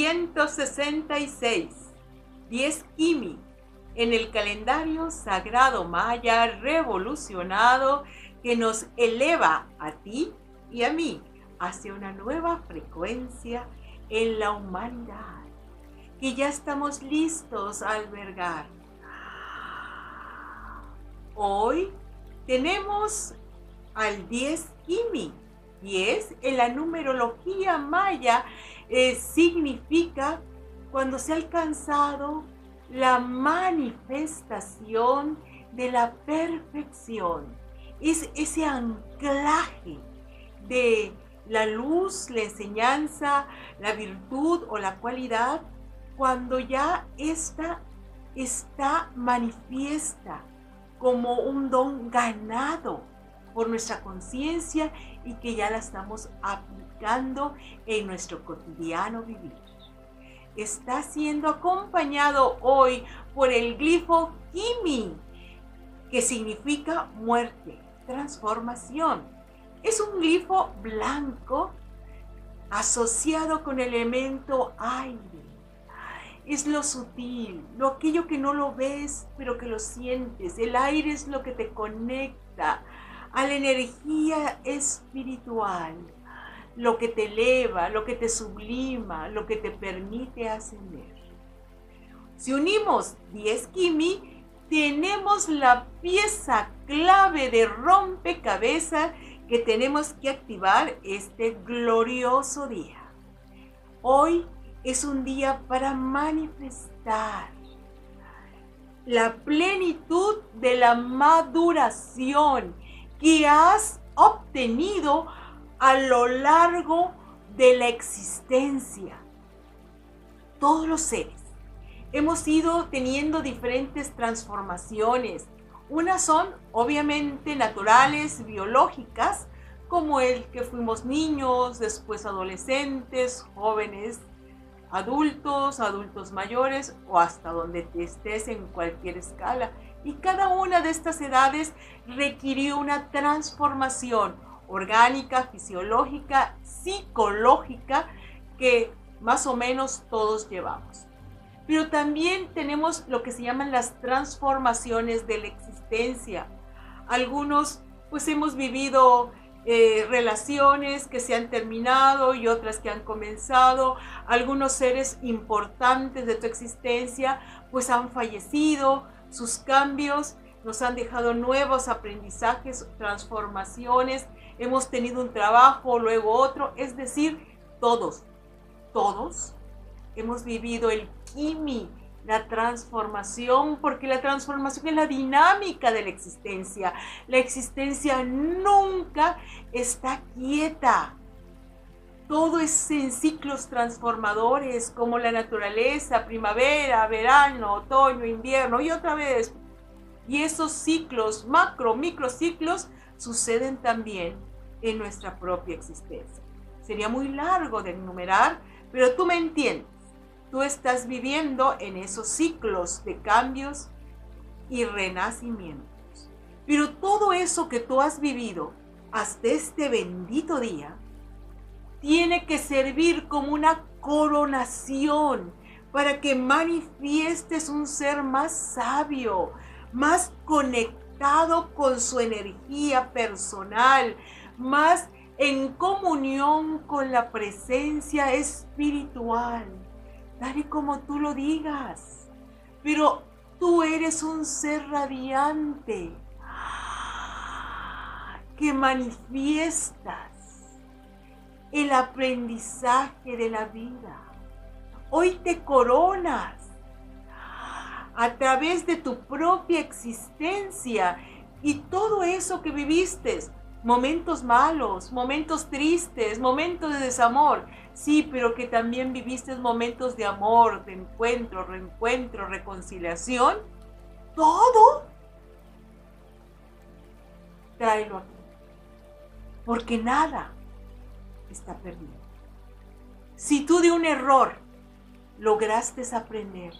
366, 10 Kimi, en el calendario sagrado maya revolucionado que nos eleva a ti y a mí hacia una nueva frecuencia en la humanidad que ya estamos listos a albergar. Hoy tenemos al 10 Kimi. 10 en la numerología maya eh, significa cuando se ha alcanzado la manifestación de la perfección. Es ese anclaje de la luz, la enseñanza, la virtud o la cualidad, cuando ya esta está manifiesta como un don ganado por nuestra conciencia y que ya la estamos aplicando en nuestro cotidiano vivir. Está siendo acompañado hoy por el glifo Kimi, que significa muerte, transformación. Es un glifo blanco asociado con el elemento aire. Es lo sutil, lo aquello que no lo ves, pero que lo sientes. El aire es lo que te conecta a la energía espiritual, lo que te eleva, lo que te sublima, lo que te permite ascender. Si unimos 10 Kimi, tenemos la pieza clave de rompecabezas que tenemos que activar este glorioso día. Hoy es un día para manifestar la plenitud de la maduración que has obtenido a lo largo de la existencia. Todos los seres hemos ido teniendo diferentes transformaciones. Unas son obviamente naturales, biológicas, como el que fuimos niños, después adolescentes, jóvenes, adultos, adultos mayores o hasta donde estés en cualquier escala. Y cada una de estas edades requirió una transformación orgánica, fisiológica, psicológica que más o menos todos llevamos. Pero también tenemos lo que se llaman las transformaciones de la existencia. Algunos pues hemos vivido eh, relaciones que se han terminado y otras que han comenzado. Algunos seres importantes de tu existencia pues han fallecido sus cambios nos han dejado nuevos aprendizajes, transformaciones, hemos tenido un trabajo, luego otro, es decir, todos, todos hemos vivido el kimi, la transformación, porque la transformación es la dinámica de la existencia. La existencia nunca está quieta. Todo es en ciclos transformadores como la naturaleza, primavera, verano, otoño, invierno y otra vez. Y esos ciclos, macro, microciclos, suceden también en nuestra propia existencia. Sería muy largo de enumerar, pero tú me entiendes. Tú estás viviendo en esos ciclos de cambios y renacimientos. Pero todo eso que tú has vivido hasta este bendito día, tiene que servir como una coronación para que manifiestes un ser más sabio, más conectado con su energía personal, más en comunión con la presencia espiritual, tal y como tú lo digas. Pero tú eres un ser radiante que manifiestas el aprendizaje de la vida. Hoy te coronas a través de tu propia existencia y todo eso que viviste, momentos malos, momentos tristes, momentos de desamor, sí, pero que también viviste momentos de amor, de encuentro, reencuentro, reconciliación, todo, tráelo aquí, porque nada está perdido. Si tú de un error lograste aprender,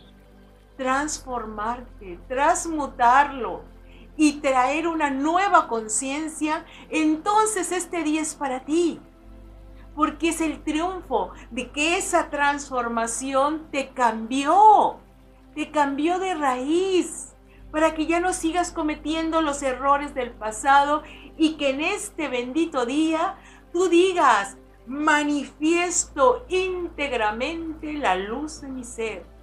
transformarte, transmutarlo y traer una nueva conciencia, entonces este día es para ti. porque es el triunfo de que esa transformación te cambió, te cambió de raíz, para que ya no sigas cometiendo los errores del pasado y que en este bendito día tú digas, manifiesto íntegramente la luz de mi ser.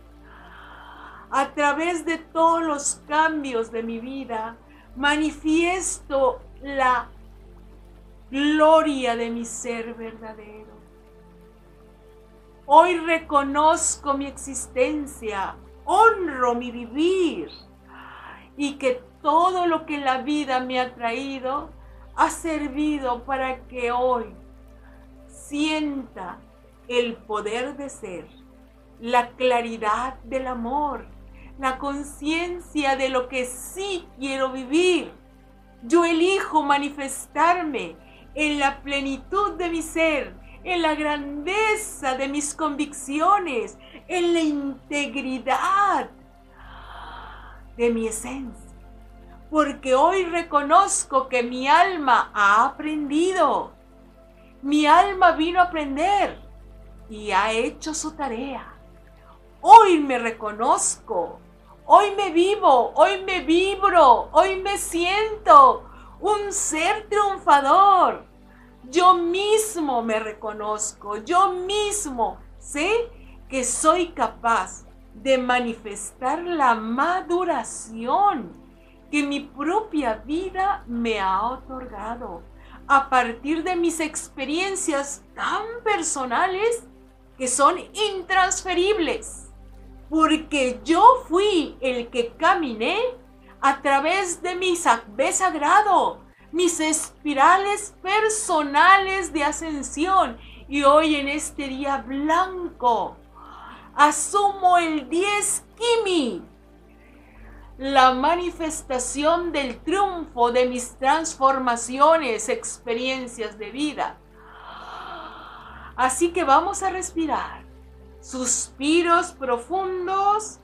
A través de todos los cambios de mi vida, manifiesto la gloria de mi ser verdadero. Hoy reconozco mi existencia, honro mi vivir y que todo lo que la vida me ha traído ha servido para que hoy sienta el poder de ser, la claridad del amor, la conciencia de lo que sí quiero vivir. Yo elijo manifestarme en la plenitud de mi ser, en la grandeza de mis convicciones, en la integridad de mi esencia. Porque hoy reconozco que mi alma ha aprendido. Mi alma vino a aprender y ha hecho su tarea. Hoy me reconozco. Hoy me vivo, hoy me vibro, hoy me siento un ser triunfador. Yo mismo me reconozco, yo mismo sé que soy capaz de manifestar la maduración que mi propia vida me ha otorgado a partir de mis experiencias tan personales que son intransferibles. Porque yo fui el que caminé a través de mi sagrado, mis espirales personales de ascensión. Y hoy en este día blanco, asumo el 10 Kimi, la manifestación del triunfo de mis transformaciones, experiencias de vida. Así que vamos a respirar. Suspiros profundos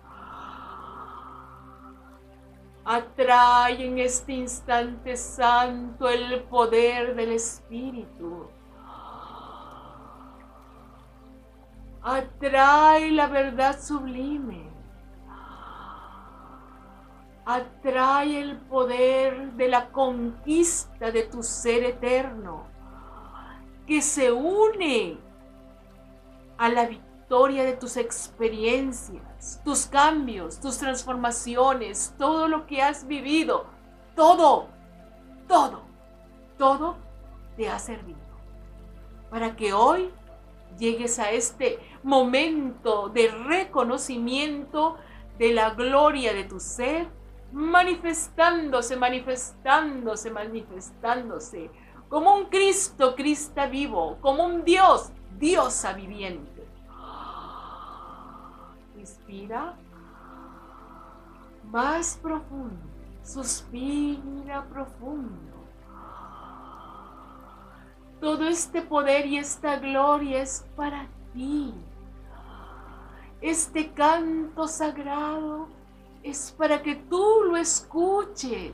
Atrae en este instante santo el poder del Espíritu. Atrae la verdad sublime. Atrae el poder de la conquista de tu ser eterno que se une a la victoria de tus experiencias, tus cambios, tus transformaciones, todo lo que has vivido, todo, todo, todo te ha servido para que hoy llegues a este momento de reconocimiento de la gloria de tu ser, manifestándose, manifestándose, manifestándose, como un Cristo, Cristo vivo, como un Dios, Diosa viviente. Inspira más profundo. Suspira profundo. Todo este poder y esta gloria es para ti. Este canto sagrado es para que tú lo escuches.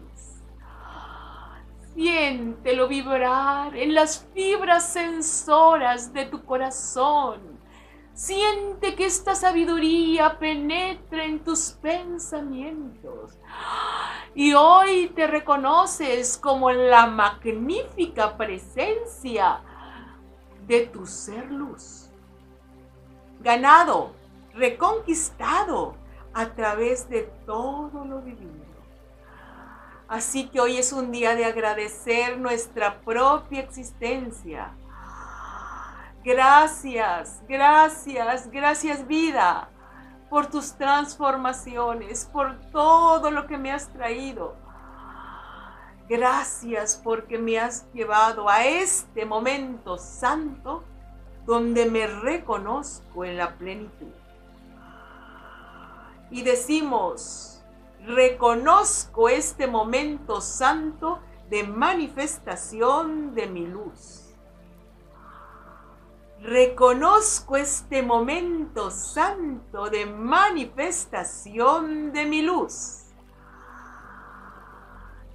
Siéntelo vibrar en las fibras sensoras de tu corazón Siente que esta sabiduría penetra en tus pensamientos. Y hoy te reconoces como la magnífica presencia de tu ser luz. Ganado, reconquistado a través de todo lo vivido. Así que hoy es un día de agradecer nuestra propia existencia Gracias, gracias, gracias vida por tus transformaciones, por todo lo que me has traído. Gracias porque me has llevado a este momento santo donde me reconozco en la plenitud. Y decimos, reconozco este momento santo de manifestación de mi luz Reconozco este momento santo de manifestación de mi luz.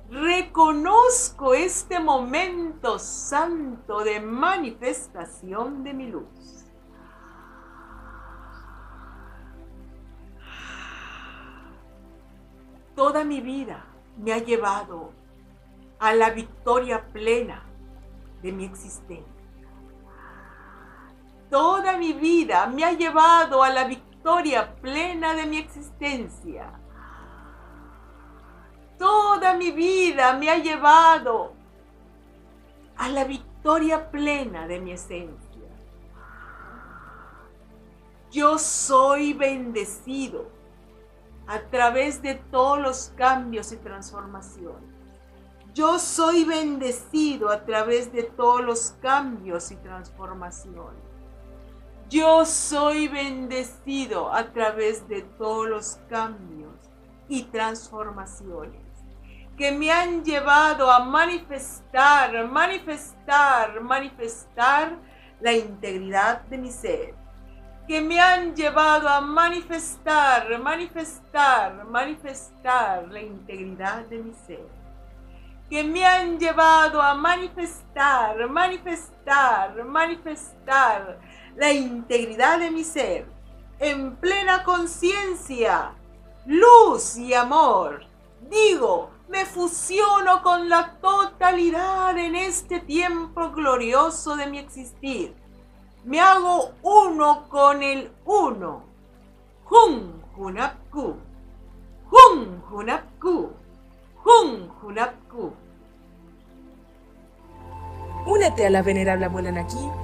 Reconozco este momento santo de manifestación de mi luz. Toda mi vida me ha llevado a la victoria plena de mi existencia. Toda mi vida me ha llevado a la victoria plena de mi existencia. Toda mi vida me ha llevado a la victoria plena de mi esencia. Yo soy bendecido a través de todos los cambios y transformaciones. Yo soy bendecido a través de todos los cambios y transformaciones. Yo soy bendecido a través de todos los cambios y transformaciones que me han llevado a manifestar, manifestar, manifestar la integridad de mi ser. Que me han llevado a manifestar, manifestar, manifestar la integridad de mi ser. Que me han llevado a manifestar, manifestar, manifestar la integridad de mi ser en plena conciencia, luz y amor. Digo, me fusiono con la totalidad en este tiempo glorioso de mi existir. Me hago uno con el uno. Jun Hunapku. Jun Hunapku. Jun Hunapku. Únete a la venerable abuela Naki